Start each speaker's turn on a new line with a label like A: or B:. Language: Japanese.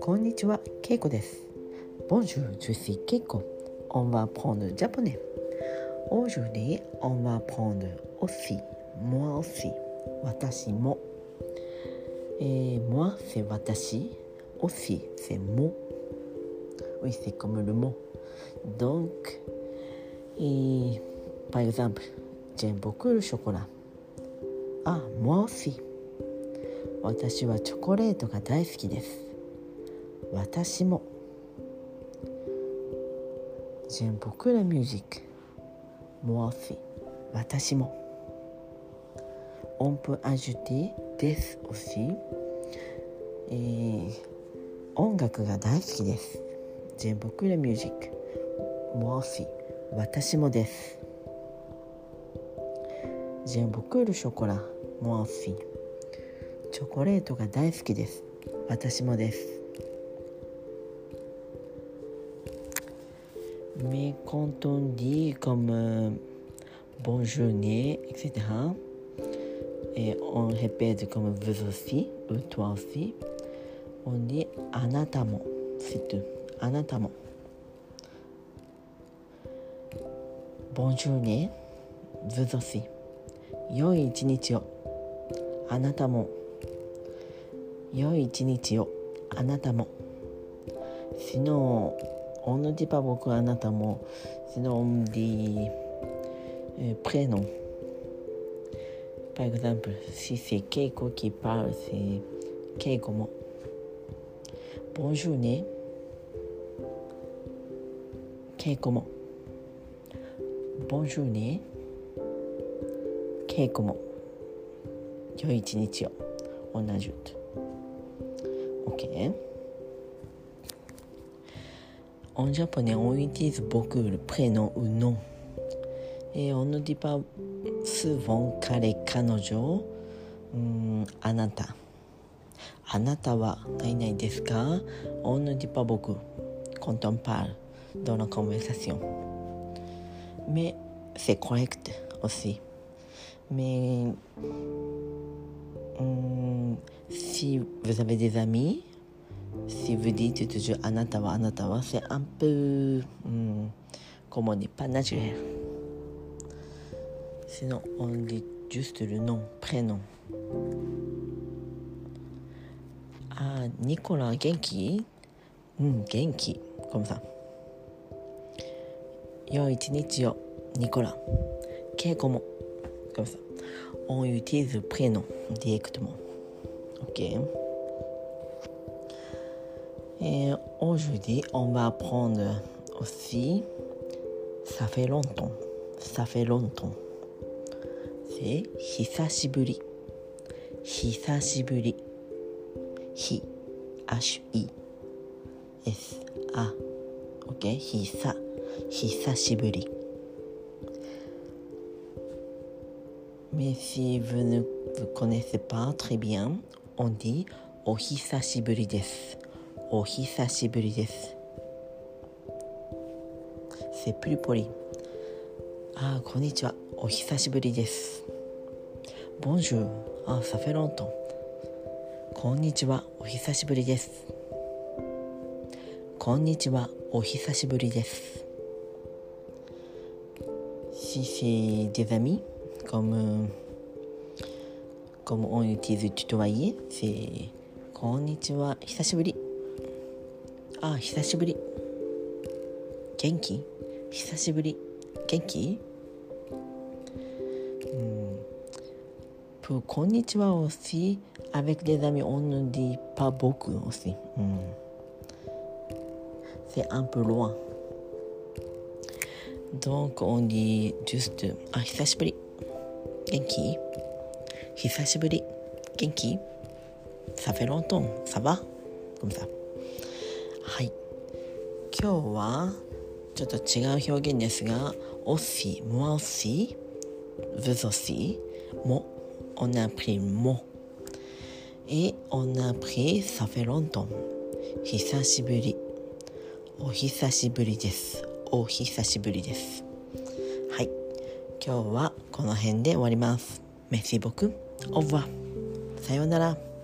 A: こんにちは、ケイコです。Bonjour, je suis Keiko. On va prendre japonais. Aujourd'hui, on va prendre aussi, moi aussi, 私も。えー、moi, c'est 私。aussi, c'est moi. Oui, c'est comme le mot. Donc, et, par exemple, j'aime beaucoup le chocolat. あもし私はチョコレートが大好きです。私も。ジェンポクラミュージック。モし私アジィ私も、音楽が大好きです。ジェンポクラミュージック。モーフィ私もです。ジェンボクルショコラ。モアフィンチョコレートが大好きです。私もです。ミコントンディーコムボンジューニエエクセテハンエオンヘペードコムブズシウトワシオンディあなたも。シトゥあなたも。ボンジューニエ Vous aussi. あなたも良い一日をあなたも Sinon on ne dit pas beaucoup あなたも Sinon on dit euh, prénom Par exemple si c'est Keiko qui parle c'est Keiko も Bonjour ね稽古も Bonjour ね稽古も良い一日を同じと OK En japonais, on utilise beaucoup le prénom ou nom. Et on ne dit pas souvent 彼、彼女、うん、あなた。あなたは何々ですか On ne dit pas beaucoup quand on parle dans la conversation. Mais c'est correct aussi. Mais hum, si vous avez des amis, si vous dites toujours あなたはあなたは c'est un peu hum, comment on dit pas naturel. Sinon on dit juste le nom, prénom. あニコラ元気うん元気コムさん良い一日をニコラ稽古もコムさん On utilise le prénom directement. Ok. Et aujourd'hui, on va apprendre aussi ça fait longtemps. Ça fait longtemps. C'est 久しぶり。久しぶり。ひ、あしい、s、あ、ok? ひさ、Mais si vous ne vous しぶりです。お久しぶりです。セプリポリ。あ、こんにちは。お久しぶりです。ボンジュー。あ、サフェロント。こんにちは。お久しぶりです。こんにちは。お久しぶりです。シシデザミ。como como on youtube とはいえせこんにちは久しぶりあ久しぶり元気久しぶり元気うんこんにちはおしアベクデザミオンヌディパおしんせアンロワンドンコオンジュストあ久しぶり元気？久しぶり。元気？サフロントンサバはい。今日はちょっと違う表現ですがおしシーモアオも？おなぷりも？え、おなぷりリモエオナプサフロントン久しぶり。お久しぶりです。お久しぶりです。今日はこの辺で終わります。メシボクオーバーさようなら。